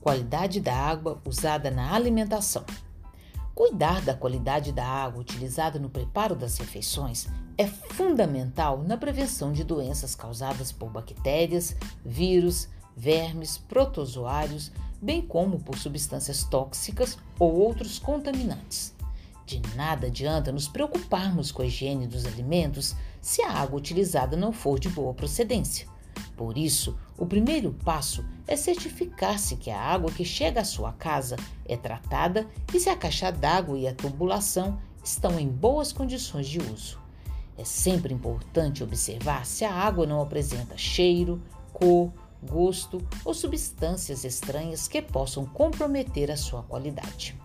Qualidade da água usada na alimentação. Cuidar da qualidade da água utilizada no preparo das refeições é fundamental na prevenção de doenças causadas por bactérias, vírus, vermes, protozoários, bem como por substâncias tóxicas ou outros contaminantes. De nada adianta nos preocuparmos com a higiene dos alimentos se a água utilizada não for de boa procedência. Por isso, o primeiro passo é certificar-se que a água que chega à sua casa é tratada e se a caixa d'água e a tubulação estão em boas condições de uso. É sempre importante observar se a água não apresenta cheiro, cor, gosto ou substâncias estranhas que possam comprometer a sua qualidade.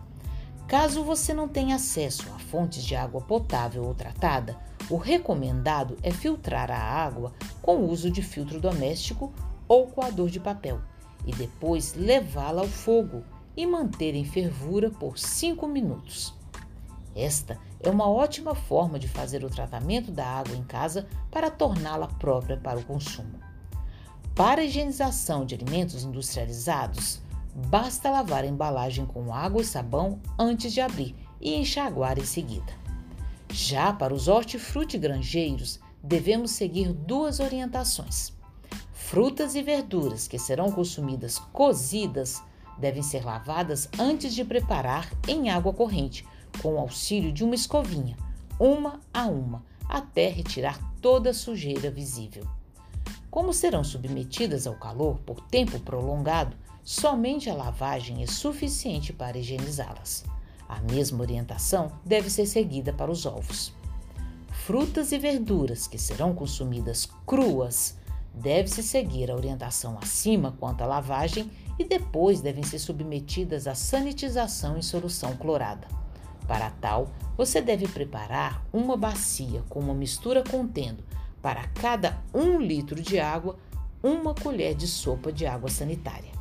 Caso você não tenha acesso a fontes de água potável ou tratada, o recomendado é filtrar a água com o uso de filtro doméstico ou coador de papel e depois levá-la ao fogo e manter em fervura por 5 minutos. Esta é uma ótima forma de fazer o tratamento da água em casa para torná-la própria para o consumo. Para a higienização de alimentos industrializados, basta lavar a embalagem com água e sabão antes de abrir e enxaguar em seguida. Já para os hortifruti granjeiros, devemos seguir duas orientações. Frutas e verduras que serão consumidas cozidas devem ser lavadas antes de preparar em água corrente, com o auxílio de uma escovinha, uma a uma, até retirar toda a sujeira visível. Como serão submetidas ao calor por tempo prolongado, somente a lavagem é suficiente para higienizá-las. A mesma orientação deve ser seguida para os ovos. Frutas e verduras que serão consumidas cruas deve-se seguir a orientação acima quanto à lavagem e depois devem ser submetidas à sanitização em solução clorada. Para tal, você deve preparar uma bacia com uma mistura contendo, para cada um litro de água, uma colher de sopa de água sanitária.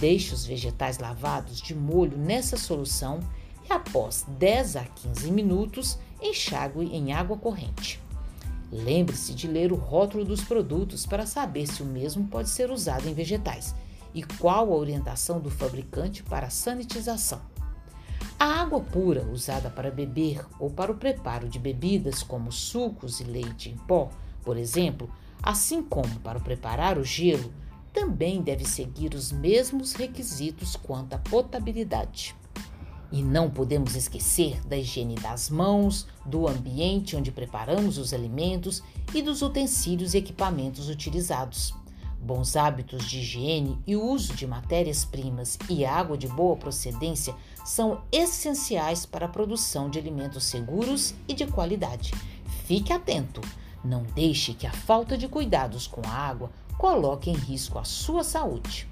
Deixe os vegetais lavados de molho nessa solução e após 10 a 15 minutos enxague em água corrente. Lembre-se de ler o rótulo dos produtos para saber se o mesmo pode ser usado em vegetais e qual a orientação do fabricante para a sanitização. A água pura usada para beber ou para o preparo de bebidas como sucos e leite em pó, por exemplo, assim como para preparar o gelo, também deve seguir os mesmos requisitos quanto à potabilidade. E não podemos esquecer da higiene das mãos, do ambiente onde preparamos os alimentos e dos utensílios e equipamentos utilizados. Bons hábitos de higiene e uso de matérias-primas e água de boa procedência são essenciais para a produção de alimentos seguros e de qualidade. Fique atento! Não deixe que a falta de cuidados com a água coloque em risco a sua saúde.